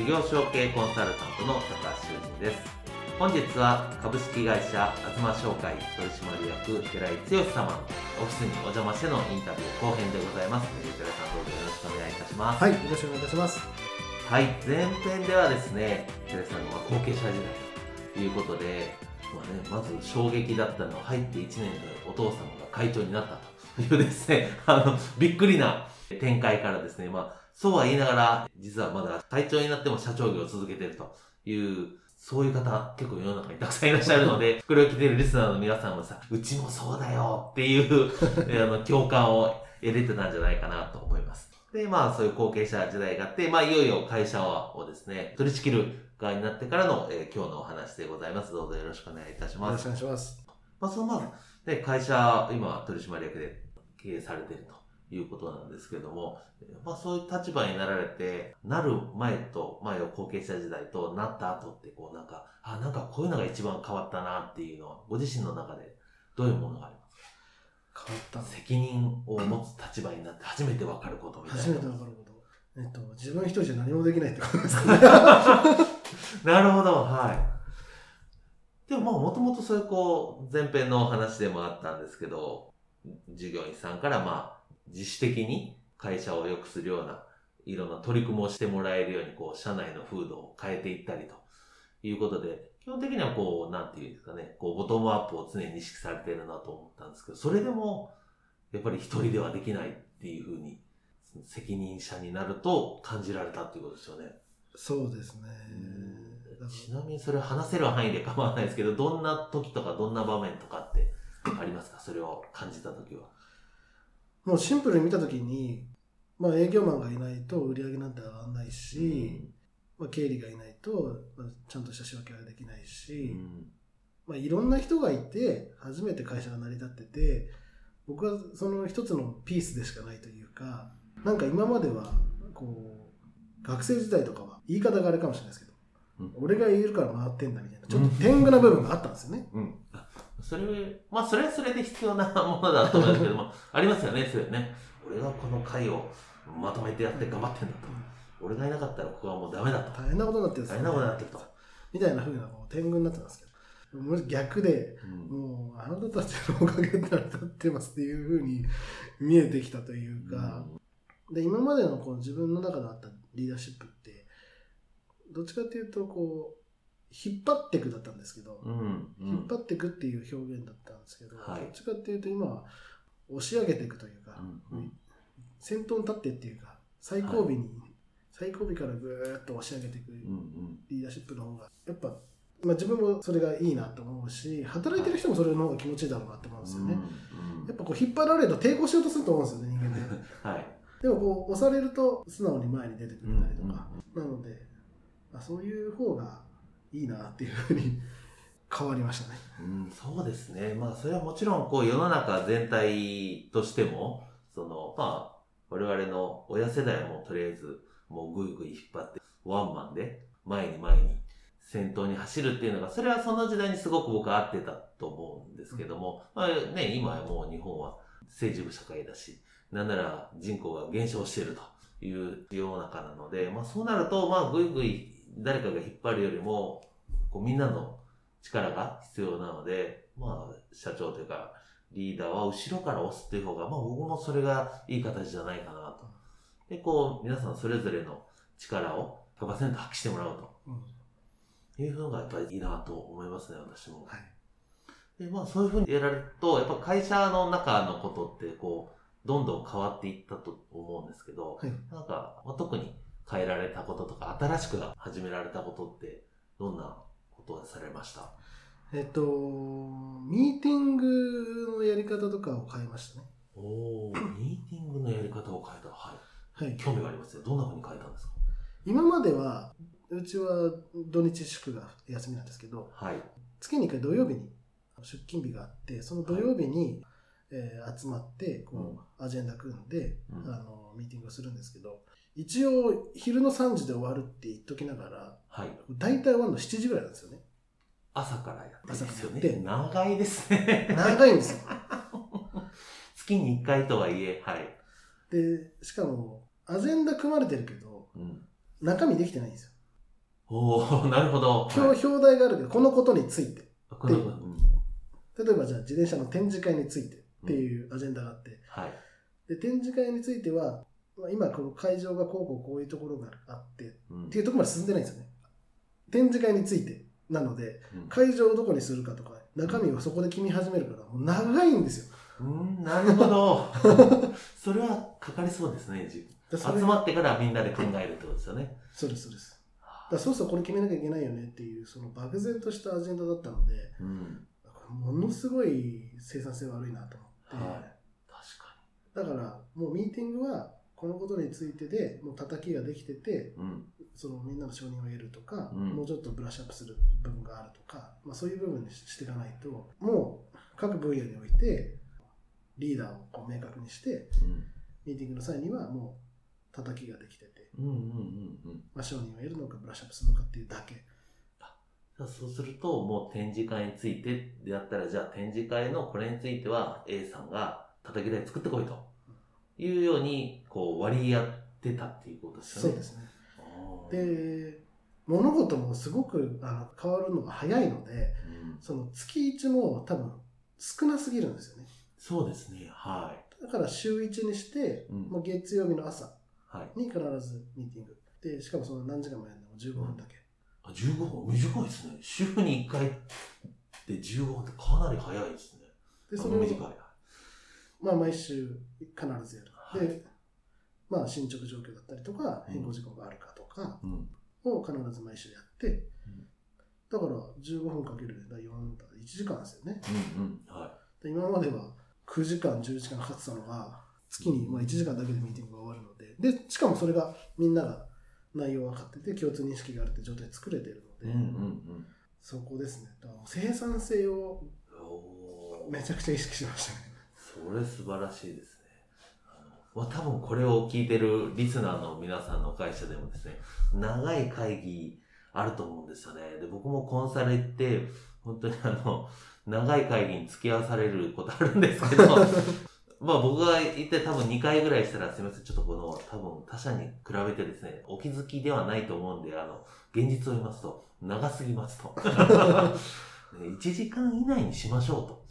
事業承継コンサルタントの高橋修人です本日は株式会社東商会取締役寺井剛様のオフィスにお邪魔してのインタビュー後編でございます寺井さんどうぞよろしくお願いいたしますはい、よろしくお願いいたします。はい、前編ではですね、寺井さんの後継者時代ということで、まあね、まず衝撃だったのは入って1年でお父様が会長になったというですね、あの、びっくりな展開からですね、まあ、そうは言いながら、実はまだ会長になっても社長業を続けているという、そういう方結構世の中にたくさんいらっしゃるので、これを聞いているリスナーの皆さんもさ、うちもそうだよっていう、え あの、共感を得れてたんじゃないかなと思います。で、まあ、そういう後継者時代があって、まあ、いよいよ会社をですね、取り仕切る側になってからの、えー今日のお話でございます。どうぞよろしくお願いいたします。よろしくお願いします。まあ、そのまあ、ね、会社、今、取締役で経営されているということなんですけれども、えーまあ、そういう立場になられて、なる前と、まあ、後継者時代となった後って、こう、なんか、あ、なんかこういうのが一番変わったなっていうのは、ご自身の中でどういうものがあります変わったか責任を持つ立場になって初めて分かることみたいな。初めてわかること。えっと、自分一人じゃ何もできないってことですかね。なるほど、はい。でもまあ、もともとそういうこう、前編のお話でもあったんですけど、従業員さんからまあ、自主的に会社を良くするような、いろんな取り組みをしてもらえるように、こう、社内の風土を変えていったりということで、基本的にはこう、なんていうんですかね、こう、ボトムアップを常に意識されているなと思ったんですけど、それでも、やっぱり一人ではできないっていうふうに、責任者になると感じられたっていうことですよね。そうですね。ちなみにそれを話せる範囲で構わないですけど、どんな時とかどんな場面とかってありますか？それを感じた時は。らもうシンプルに見たときに、まあ営業マンがいないと売り上げなんて上がらないし、まあ経理がいないと、まあ、ちゃんとした仕分けができないし、まあいろんな人がいて、初めて会社が成り立ってて、僕はその一つのピースでしかないというか、なんか今までは、こう、学生時代とかは言い方があれかもしれないですけど、うん俺がいるから回ってんだみたいな、ちょっと天狗な部分があったんですよね。うん。それ、まあそれはそれで必要な ものだと思うんですけども、ありますよね、それね。俺がこの会をまとめてやって頑張ってんだと。俺がいなかったらここはもうダメだと。大変なことになってるんです大変なことになってると。みたいな風なこう天狗になってたんですけど、逆で、うんもうあなたたちのおかげで成り立ってますっていう風に見えてきたというか、で今までのこう自分の中であったリーダーシップってどっちかっていうとこう引っ張っていくだったんですけど、うん。うん。引っ張っていくっていう表現だったんですけど、はいどっちかっていうと今は押し上げていくというか、うんうん先頭に立ってっていうか最後尾に、最後尾からぐーっと押し上げていくうんうん。リーダーシップの方がやっぱ、まあ、自分もそれがいいなと思うし働いてる人もそれの方が気持ちいいだろうなって思うんですよね、うんやっぱこう引っ張られると抵抗しようとすると思うんですよね 人間ってはい。でもこう押されると素直に前に出てくれたりとか、うんなので、まあ、そういう方がいいなっていうふうに 変わりましたねうん、そうですね。まあ、それはもちろん、こう、世の中全体としても、その、まあ、我々の親世代もとりあえず、もうぐいぐい引っ張って、ワンマンで、前に前に、先頭に走るっていうのが、それはその時代にすごく僕は合ってたと思うんですけども、まあね、今はもう日本は政治部社会だし、なんなら人口が減少しているという世の中なので、まあそうなると、まあぐいぐい誰かが引っ張るよりも、こうみんなの力が必要なので、まあ、社長というか、リーダーは後ろから押すっていう方が、まあ僕もそれがいい形じゃないかなと。で、こう、皆さんそれぞれの力を100%発揮してもらううんというのがやっぱりいいなと思いますね、私も。はいでまあ、そういうふうにやられると、やっぱ会社の中のことって、こう、どんどん変わっていったと思うんですけど、はいなんか、まあ、特に変えられたこととか、新しく始められたことって、どんなことをされました？えっと、ミーティングのやり方とかを変えましたね。おー、ミーティングのやり方を変えた。ははいい。。興味がありますね。どんなふうに変えたんですか？今までは、うちは土日祝が休みなんですけど、はい。月に1回土曜日に出勤日があって、その土曜日に、えー集まってこう、アジェンダ組んで、うんあのミーティングをするんですけど、一応昼の3時で終わるって言っときながら、はい。大体終わるの7時ぐらいなんですよね。朝からやってるんですよ朝からやってね。長いですね。長いんですよ。月に1回とはいえ、はい。で、しかも、アジェンダ組まれてるけど、うん。中身できてないんですよ。おー、なるほど。表はい表題があるけど、このことについて。このうん例えばじゃあ自転車の展示会についてっていうアジェンダがあって、はい。で展示会については、まあ今この会場がこうこうこういうところがあってうんっていうところまで進んでないんですよね。展示会についてなので、うん会場をどこにするかとか、中身をそこで決め始めるから、もう長いんですよ。うん、なるほど。それはかかりそうですね、集まってからみんなで考えるってことですよね。そうです、そうです。だそうそうこれ決めなきゃいけないよねっていう、その漠然としたアジェンダだったので、うん。ものすごい生産性悪いなと思はい確かだからもうミーティングはこのことについてでもう叩きができててに。うん。そのみんなの承認を得るとか、うんもうちょっとブラッシュアップする部分があるとか、まあ、そういう部分にしていかないともう各分野においてリーダーをこう明確にしてうん。ミーティングの際にはもう叩きができてて、うんうんうんうん。まあ、承認を得るのかブラッシュアップするのかっていうだけそうすると、もう展示会についてであったら、じゃあ展示会のこれについては A さんが叩き台作ってこいというように、こう割り合ってたっていうことですよね。そうですね。で物事もすごくあの変わるのが早いのでうんその月1も多分少なすぎるんですよねそうですね。はだから週1にして、うんもう月曜日の朝。に必ずミーティングでしかもその何時間もやるのも15分だけ、あ15分？短いですね。週に1回で15分ってかなり早いですね。でそれを短い。まあ、毎週必ずやる、はいで、まあ、進捗状況だったりとか変更事項があるかとかうん。を必ず毎週やって、うんだから15分かける4だから1時間ですよねうんうん。はで今までは9時間10時間かかってたのが月にまあ1時間だけでミーティングが終わるのででしかもそれがみんなが内容分かってて共通認識があるって状態で作れてるのい。で、うんうんうん。そこですねだから生産性をめちゃくちゃ意識しましたねそれ素晴らしいですね。まあ、多分これを聞いてるリスナーの皆さんの会社でもですね、長い会議あると思うんですよね。で、僕もコンサル行って、本当にあの、長い会議に付き合わされることあるんですけど、まあ僕が行って多分2回ぐらいしたらすみません、ちょっとこの多分他社に比べてですね、お気づきではないと思うんで、あの、現実を言いますと、長すぎますと。1時間以内にしましょうと。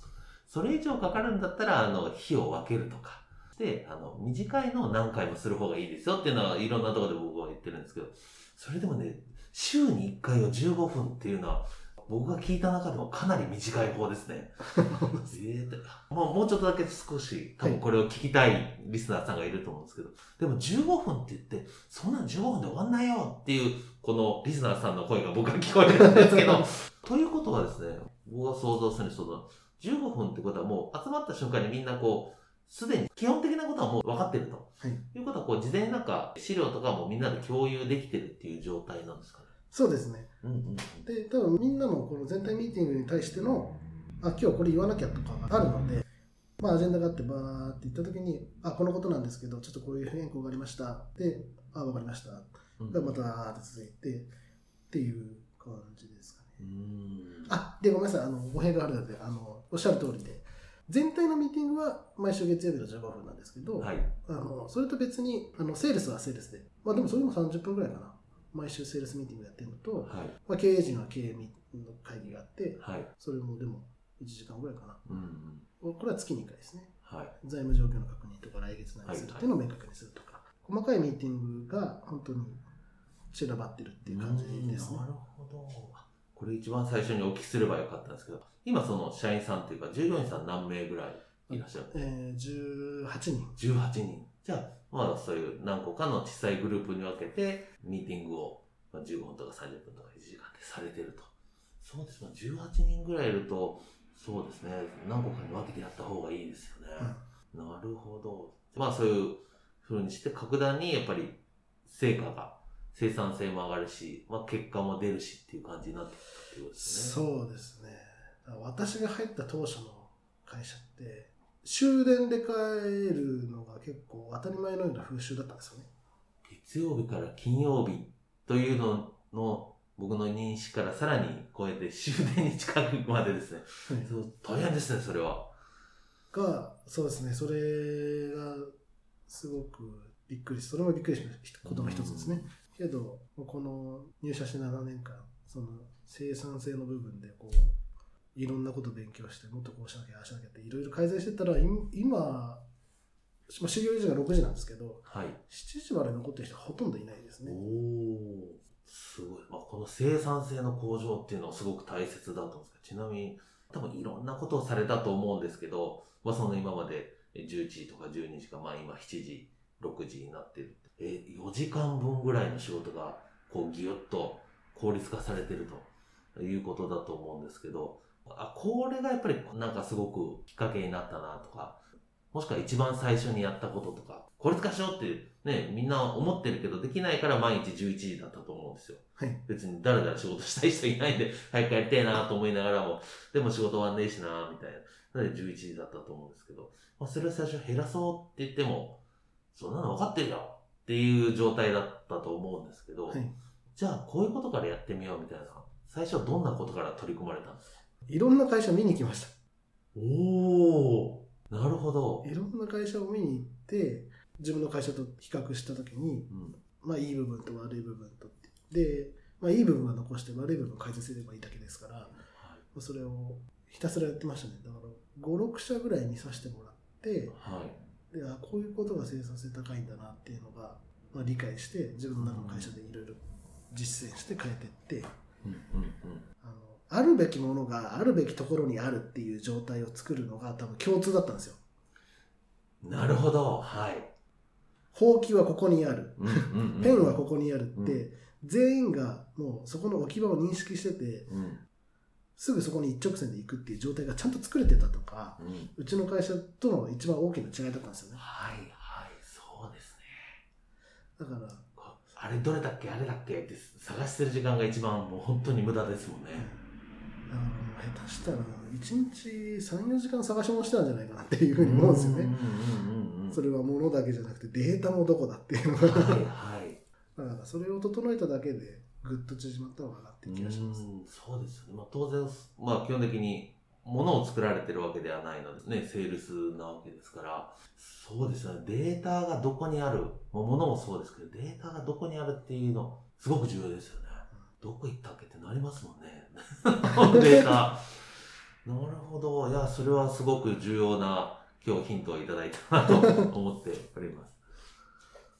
それ以上かかるんだったら、あの、日を分けるとか。で、あの、短いのを何回もする方がいいですよっていうのは、いろんなところで僕は言ってるんですけど、それでもね、週に1回を15分っていうのは、僕が聞いた中でもかなり短い方ですね。えーともうもうちょっとだけ少し、多分これを聞きたいリスナーさんがいると思うんですけど、でも15分って言って、そんなん15分で終わんないよっていう、このリスナーさんの声が僕は聞こえるんですけど、ということはですね、僕が想像するにその、15分ってことはもう集まった瞬間にみんなこう、すでに基本的なことはもう分かってると。はいいうことは、こう、事前になんか資料とかもみんなで共有できてるっていう状態なんですかね。そうですねうんうんで多分みんなもこの全体ミーティングに対してのあ今日これ言わなきゃとかがあるので、まあ、アジェンダがあってバーって言った時にあこのことなんですけどちょっとこういう変更がありました。であ分かりました。うん。でまたーって続いてっていう感じですかね。あでごめんなさい。あの語弊があるのであのおっしゃる通りで。全体のミーティングは毎週月曜日の15分なんですけど、はい。あのそれと別にあのセールスはセールスで。まあでもそれも30分ぐらいかな毎週セールスミーティングやってるのと、はい。まあ、経営陣は経営の会議があって、はい。それもでも1時間ぐらいかな。うんうん。これは月に1回ですね。はい。財務状況の確認とか来月何するっていうのを明確にするとか、細かいミーティングが本当に散らばってるっていう感じですねな。るほど。これ一番最初にお聞きすればよかったんですけど、今その社員さんというか従業員さん何名ぐらいいらっしゃるえー、18人。18人。じゃあ、まあそういう何個かの小さいグループに分けて、ミーティングをまあ15分とか30分とか1時間でされてると。そうです。まあ18人ぐらいいると、そうですね、何個かに分けてやった方がいいですよね。なるほど。まあそういう風にして格段にやっぱり成果が、生産性も上がるし、まあ結果も出るしっていう感じになってきたことですね。そうですね。私が入った当初の会社って、終電で帰るのが結構当たり前のような風習だったんですよね。月曜日から金曜日というのの僕の認識からさらに超えて終電に近くまでですね。そう大変ですね、それは。が、そうですね、それがすごくびっくりし、それもびっくりしたことの一つですね。けど、この入社して7年間、その生産性の部分でこう、いろんなことを勉強して、もっとこうしなきゃ、ああしなきゃっていろいろ改善してったら、い今、まあ、修行時間6時なんですけど、はい。7時まで残ってる人はほとんどいないですおね。おすごい。まあ、この生産性の向上っていうのはすごく大切だと思うんですけど、ちなみに、多分いろんなことをされたと思うんですけど、まあ、その今まで11時とか12時か、まあ今7時、6時になってる。え、4時間分ぐらいの仕事が、こうギュッと効率化されてるということだと思うんですけど、あ、これがやっぱりなんかすごくきっかけになったなとか、もしくは一番最初にやったこととか、効率化しようってね、みんな思ってるけどできないから毎日11時だったと思うんですよ。はい。別に誰々仕事したい人いないんで、早くやりたいなと思いながらも、でも仕事終わんねえしなみたいな。なので11時だったと思うんですけど、まあ、それを最初減らそうって言っても、そんなの分かってるよっていう状態だったと思うんですけど、はい。じゃあこういうことからやってみようみたいな、最初はどんなことから取り組まれたんですか？いろんな会社見に来ました。おー、なるほど。いろんな会社を見に行って、自分の会社と比較したときに、うん、まあいい部分と悪い部分とって。で、まあいい部分は残して悪い部分を改善すればいいだけですから、はいそれをひたすらやってましたね。だから5、6社ぐらい見させてもらって、はい。であこういうことが生産性高いんだなっていうのが、まあ、理解して、自分の中の会社でいろいろ実践して変えていって、うんうんうん。あのあるべきものがあるべきところにあるっていう状態を作るのが多分共通だったんですよ。なるほど。はい。ほうきはここにある。うんうんうん ペンはここにあるって、う全員がもうそこの置き場を認識してて、うん。すぐそこに一直線で行くっていう状態がちゃんと作れてたとか、うん。うちの会社との一番大きな違いだったんですよね。はいはい、そうですね。だから、あれどれだっけ？あれだっけ？って探してる時間が一番もう本当に無駄ですもんね。だからもう下手したら1日3、4時間探し物してたんじゃないかなっていうふうに思うんですよね。それは物だけじゃなくてデータもどこだっていうのが。はいはい。だからそれを整えただけでぐっと縮まったのかなっていう気がします。うんそうですよね。まあ、当然、まあ、基本的に物を作られてるわけではないのでね、セールスなわけですから、そうですよね。データがどこにある、もう物もそうですけど、データがどこにあるっていうの、すごく重要ですよね。どこ行ったっけってなりますもんね。データ。なるほど。いや、それはすごく重要な今日ヒントをいただいたなと思っております。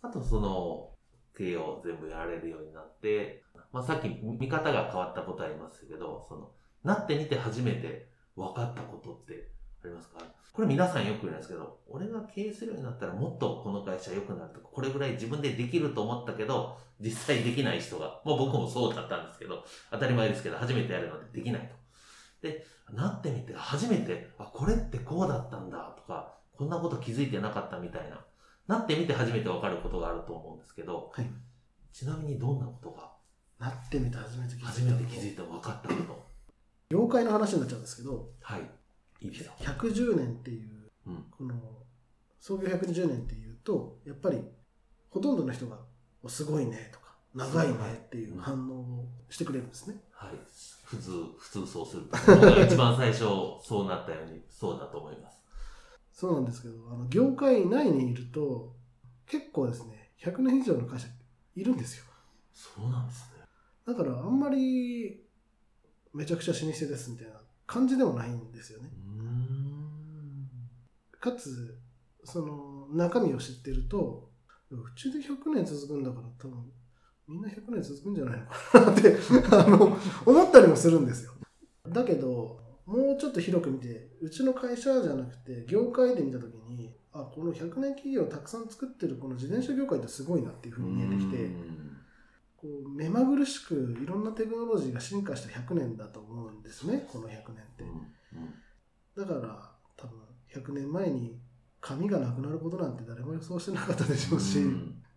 あと、その、経営を全部やられるようになって、まあ、さっき見方が変わったことありますけど、その、なってみて初めて分かったことってありますか？これ皆さんよく言うんですけど、俺が経営するようになったらもっとこの会社良くなるとか、これぐらい自分でできると思ったけど、実際できない人が、まあ僕もそうだったんですけど、当たり前ですけど、初めてやるのでできないと。で、なってみて初めて、あ、これってこうだったんだとか、こんなこと気づいてなかったみたいな、なってみて初めて分かることがあると思うんですけど、はいちなみにどんなことが？なってみて初めて気づいた初めて気づいた分かったこと。業界の話になっちゃうんですけど、はい。いいですよ。110年っていう、うん。この創業110年っていうと、やっぱりほとんどの人が、おすごいねとか、長いねっていう反応をしてくれるんですね。はい。普通、普通そうする。僕が一番最初そうなったように、そうだと思います。そうなんですけど、あの業界内にいると、結構ですね、100年以上の会社いるんですよ。そうなんですね。だからあんまりめちゃくちゃ老舗ですみたいな感じでもないんですよね。かつ、その中身を知ってると、うちで100年続くんだから多分みんな100年続くんじゃないのかなって あの思ったりもするんですよ。だけど、もうちょっと広く見て、うちの会社じゃなくて、業界で見たときに、あ、この100年企業をたくさん作ってるこの自転車業界ってすごいなっていうふうに見えてきて、こう目まぐるしくいろんなテクノロジーが進化した100年だと思うんですね、この100年って。だから、多分100年前に紙がなくなることなんて誰も予想してなかったでしょうし、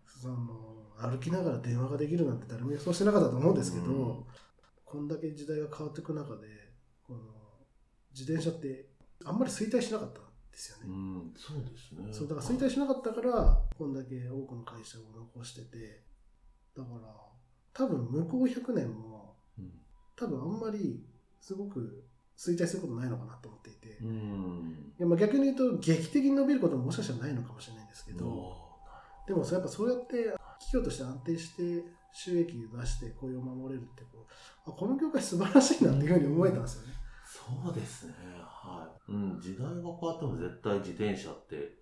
その歩きながら電話ができるなんて誰も予想してなかったと思うんですけど、うんこんだけ時代が変わっていく中でこの自転車ってあんまり衰退しなかったんですよね。うん、そうですね。そうだから衰退しなかったからこんだけ多くの会社を残しててだから多分向こう100年もうん多分あんまりすごく衰退することないのかなと思っていて、いうん。やまあ逆に言うと劇的に伸びることももしかしたらないのかもしれないんですけど、どでもそうやっぱそうやって企業として安定して収益を出して雇用を守れるってこうあこの業界素晴らしいなっていうふうに思えたんですよね。そうですね。はい。うん、時代が変わっても絶対自転車って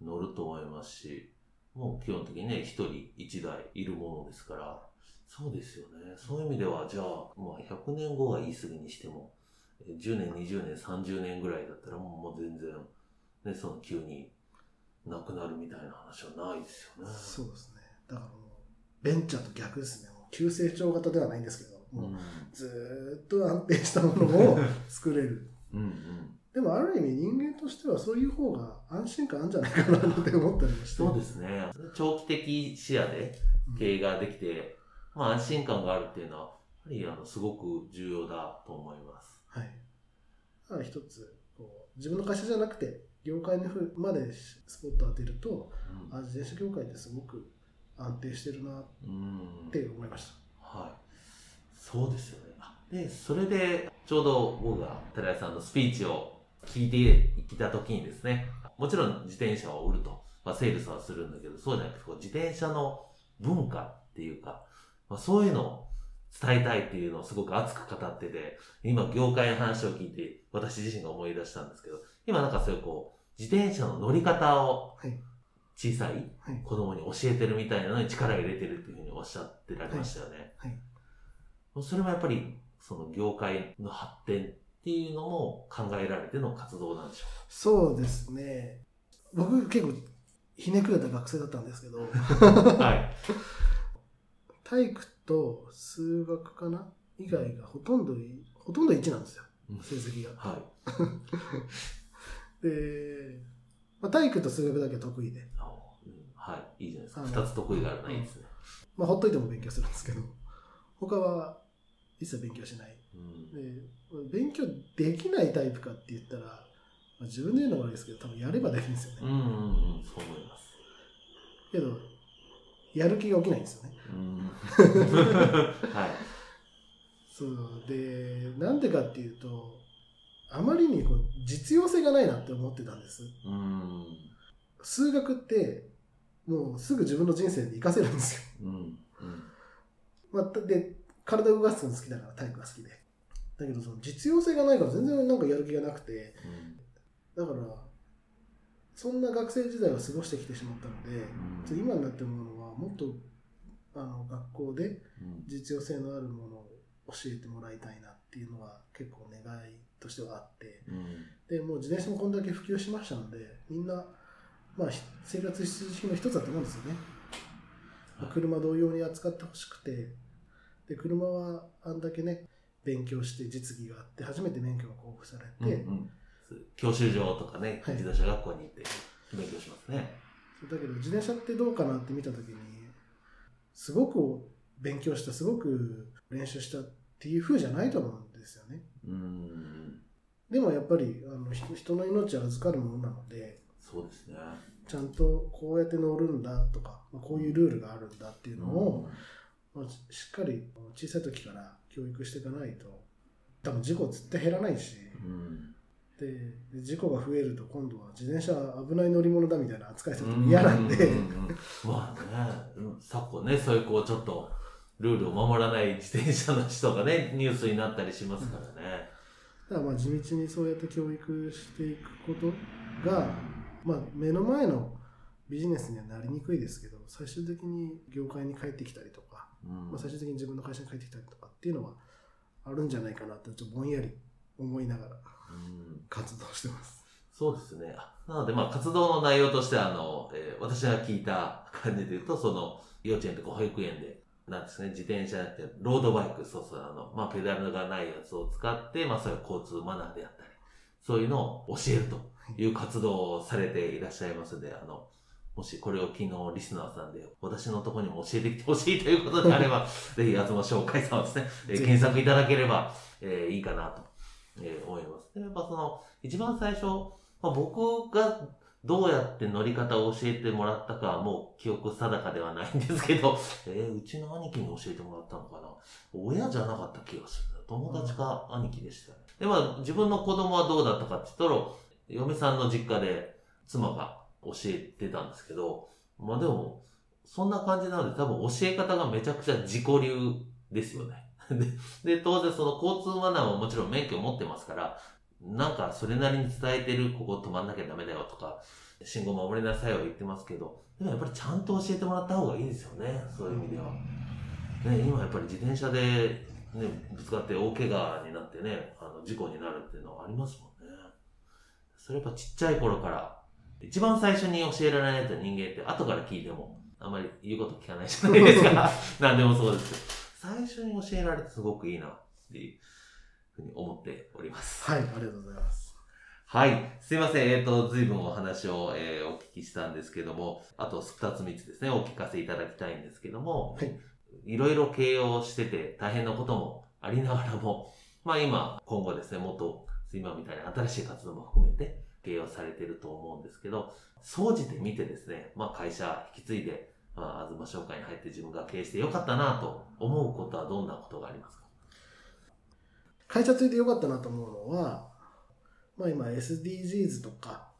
乗ると思いますし、もう基本的にね、一人一台いるものですから、そうですよね。そういう意味では、じゃあ、まあ100年後が言い過ぎにしても、え10年、20年、30年ぐらいだったらもうもう全然、ね、その急になくなるみたいな話はないですよね。そうですね。だからもうベンチャーと逆ですね。急成長型ではないんですけど、もうずーっと安定したものを 作れる。うん。うんでもある意味人間としてはそういう方が安心感あるんじゃないかなって思ったりもして。そうですね。長期的視野でうん経営ができて、まあ安心感があるっていうのは、やはりあのすごく重要だと思います。はい。一つこう、自分の会社じゃなくて、業界のふまでスポットを当てると、あ自転車業界ってすごく安定してるなっうん。て思いましはい。そうですよね。あで、それで、ちょうど僕が寺井さんのスピーチを聞いてきた時にですね、もちろん自転車を売ると、まあ、セールスはするんだけど、そうじゃなくて、こう自転車の文化っていうか、まあ、そういうのを伝えたいっていうのをすごく熱く語ってて、今業界の話を聞いて、私自身が思い出したんですけど、今なんかそういうこう、自転車の乗り方をはい小さい。子供に教えてるみたいなのに力を入れてるっていうふうにおっしゃってられましたよね。はい。それもやっぱり、その業界の発展っていうのも考えられての活動なんでしょそうですね。僕結構ひねくれた学生だったんですけど。はい。体育と数学かな？以外がほとんどい、ほとんど1なんですよ、成績が。はい。で、まあ、体育と数学だけ得意で、はい。いいじゃないですか。あの二つ得意があるのはいいですね。まあ、ほっといても勉強するんですけど、他は一切勉強しない。うん。で、勉強できないタイプかって言ったら、まあ、自分で言うのも悪いですけど、多分やればできるんですよね。うんうんうん。そう思います。けど、やる気が起きないんですよね。うん。はい。そうで、なんでかっていうと、あまりにこう実用性がないなって思ってたんです。うん。数学って、もうすぐ自分の人生で活かせるんですよ。うん。うん。まあ、で、体を動かすの好きだから体育が好きで。だけど、その実用性がないから全然なんかやる気がなくて、だから、そんな学生時代を過ごしてきてしまったので、ちょっと今になって思うのは、もっとあの学校でうん。実用性のあるものを教えてもらいたいなっていうのが結構願いとしてはあって、うん。でもう自転車もこんだけ普及しましたので、みんな、まあ、ひ生活必需品の一つだと思うんですよね。はい車同様に扱ってほしくて、で、車はあんだけね、勉強して実技があって、初めて免許が交付されて、うんうん教習所とかね、はい自動車学校に行って勉強しますね。そうだけど自転車ってどうかなって見たときに、すごく勉強した、すごく練習したっていう風じゃないと思うんですよね。うん。でもやっぱりあの人人の命は預かるものなので、そうですね。ちゃんとこうやって乗るんだとか、まあこういうルールがあるんだっていうのを、まあ、しっかり小さい時から教育していかないと、多分事故絶対減らないし、うん。でで事故が増えると今度は自転車は危ない乗り物だみたいな扱いされても嫌なんで、うううん。まあね、うん。昨今ね、そういうこうちょっとルールを守らない自転車の人がね、ニュースになったりしますからね。だからまあ地道にそうやって教育していくことが、まあ、目の前のビジネスにはなりにくいですけど最終的に業界に帰ってきたりとかうん。まあ、最終的に自分の会社に帰ってきたりとかっていうのはあるんじゃないかなってちょっとぼんやり思いながら。うん活動してます。そうですね。あなので、まあ、活動の内容として、あの、えー私が聞いた感じで言うと、その、幼稚園とか保育園で、なんですね、自転車って、ロードバイク、そうそう、あの、まあ、ペダルがないやつを使って、まあ、そういう交通マナーであったり、そういうのを教えるという活動をされていらっしゃいますので、あの、もしこれを昨日リスナーさんで、私のところにも教えてきてほしいということであれば、ぜひ、東紹介さんをですね、えー検索いただければ、えーいいかなと、えー思います。でやっぱその、一番最初、まあ、僕がどうやって乗り方を教えてもらったかはもう記憶定かではないんですけど、えーうちの兄貴に教えてもらったのかな？親じゃなかった気がする。友達か兄貴でしたね。で、まあ自分の子供はどうだったかって言ったら、嫁さんの実家で妻が教えてたんですけど、まあでも、そんな感じなので多分教え方がめちゃくちゃ自己流ですよね。で、で当然その交通マナーももちろん免許持ってますから、なんかそれなりに伝えてる、ここ止まんなきゃダメだよとか、信号守りなさいは言ってますけど、でもやっぱりちゃんと教えてもらった方がいいですよね、そういう意味では。ね、今やっぱり自転車で、ね、ぶつかって大怪我になってね、あの事故になるっていうのはありますもんね。それやっぱちっちゃい頃から、一番最初に教えられないと人間って後から聞いても、あんまり言うこと聞かないじゃないですか。なんでもそうです。最初に教えられてすごくいいなっていうふうに思っております。はい、ありがとうございます。はい。すいません。えっ、と、随分お話を、えーお聞きしたんですけども、あと二つ三つですね、お聞かせいただきたいんですけども、はい。いろいろ経営をしてて大変なこともありながらも、まあ今、今後ですね、もっと今みたいな新しい活動も含めて経営をされていると思うんですけど、総じて見てですね、まあ会社引き継いで、まあ、東商会に入って自分が経営してよかったなと思うことはどんなことがありますか？会社ついてよかったなと思うのは、まあ今 SDGs とか、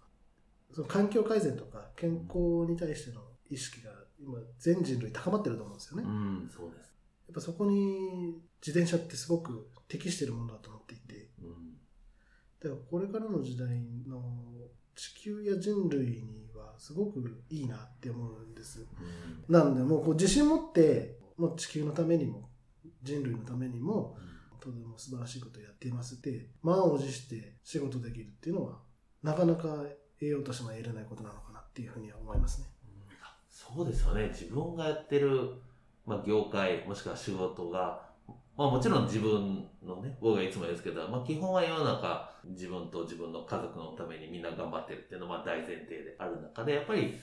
その環境改善とか健康に対しての意識が今全人類高まってると思うんですよね。うやん、そうです。っぱそこに自転車ってすごく適してるものだと思っていて、うん。だからこれからの時代の地球や人類にはすごくいいなって思うんです。うんなんでもうこう自信持って、もう地球のためにも人類のためにもとても素晴らしいことをやっていますって満を持して仕事できるっていうのはなかなか栄養としても得れないことなのかなっていうふうには思いますね。そうですよね。自分がやってる、まあ、業界、もしくは仕事が、まあもちろん自分のね、僕がいつも言うんですけど、まあ基本は世の中、自分と自分の家族のためにみんな頑張ってるっていうのは大前提である中で、やっぱり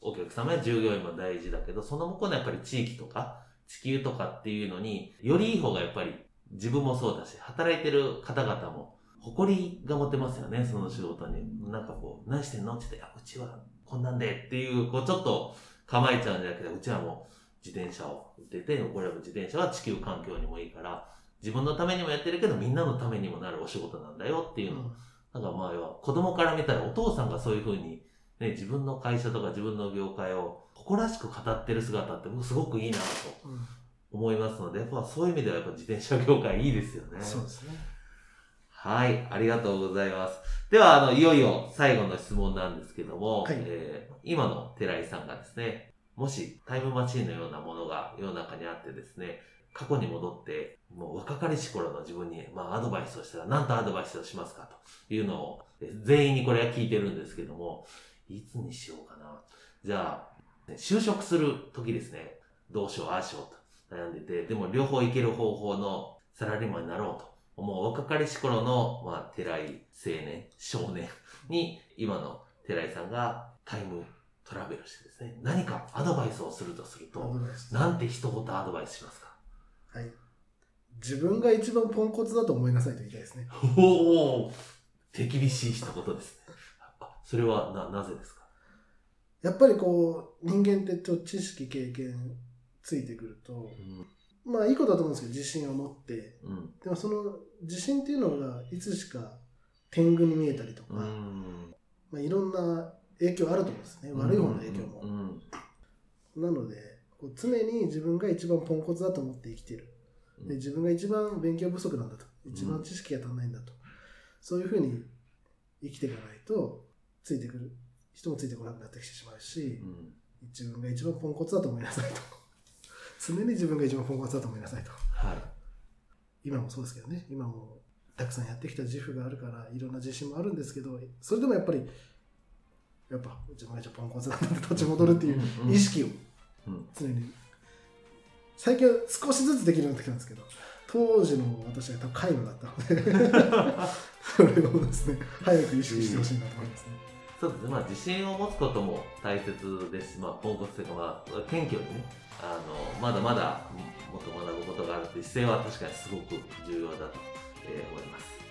お客様や従業員も大事だけど、その向こうのやっぱり地域とか地球とかっていうのに、よりいい方がやっぱり自分もそうだし、働いてる方々も誇りが持てますよね、その仕事に。なんかこう、何してんの？って言って、いや、うちはこんなんでっていう、こうちょっと構えちゃうんじゃなくて、うちはもう自転車を売ってて、これは自転車は地球環境にもいいから、自分のためにもやってるけど、みんなのためにもなるお仕事なんだよっていうのを、なんかまあ要は子供から見たらお父さんがそういうふうに、ね、自分の会社とか自分の業界を誇らしく語ってる姿って僕すごくいいなとうん思いますので、やっぱそういう意味ではやっぱ自転車業界いいですよね。そうですね。はい、ありがとうございます。では、あの、いよいよ最後の質問なんですけども、はいえー今の寺井さんがですね、もしタイムマシンのようなものが世の中にあってですね、過去に戻って、もう若かりし頃の自分に、まあ、アドバイスをしたら、何とアドバイスをしますかというのを、全員にこれは聞いてるんですけども、いつにしようかな。じゃあ、就職する時ですね、どうしよう、ああしようと悩んでて、でも両方いける方法のサラリーマンになろうと。もう若かりし頃の、まあ、寺井青年、少年に、今の寺井さんがタイムトラベルしてですね、何かアドバイスをするとすると、なんて一言アドバイスしますか？はい。自分が一番ポンコツだと思いなさいと言いたいですね。おお手厳しい一言ですね。あそれはな、なぜですか？やっぱりこう、人間ってちょ知識、経験ついてくると、まあいいことだと思うんですけど、自信を持って、うん。でもその自信っていうのがいつしか天狗に見えたりとか、うん。まあ、いろんな影響あると思うんですね。悪い方の影響も。うん。なので、こう常に自分が一番ポンコツだと思って生きてる。で自分が一番勉強不足なんだと。一番知識が足んないんだと。そういうふうに生きていかないと、ついてくる人もついてこなくなってきてしまうしう、ん。自分が一番ポンコツだと思いなさいと。常に自分が一番ポンコツだと思いなさいと。はい。今もそうですけどね、今もたくさんやってきた自負があるから、いろんな自信もあるんですけど、それでもやっぱり、やっぱ自分がポンコツなんだって立ち戻るっていううん意識をうん。常に、最近は少しずつできるようになってきたんですけど、当時の私は多分皆無だったので、それをですね、早く意識してほしいなと思いますね。そうですね。まあ、自信を持つことも大切ですし、まあ、ポンコツというか、まあ、謙虚にね、あの、まだまだもっと学ぶことがあるという姿勢は確かにすごく重要だと、えー思います。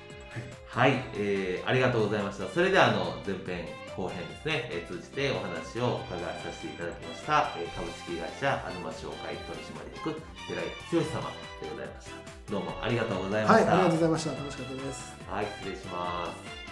はい、えーありがとうございました。それでは、あの、前編後編ですね、えー通じてお話を伺いさせていただきました、えー株式会社アルマ商会取締役、寺井剛様でございました。どうもありがとうございまはい、した。ありがとうございました。楽しかったです。はい、失礼します。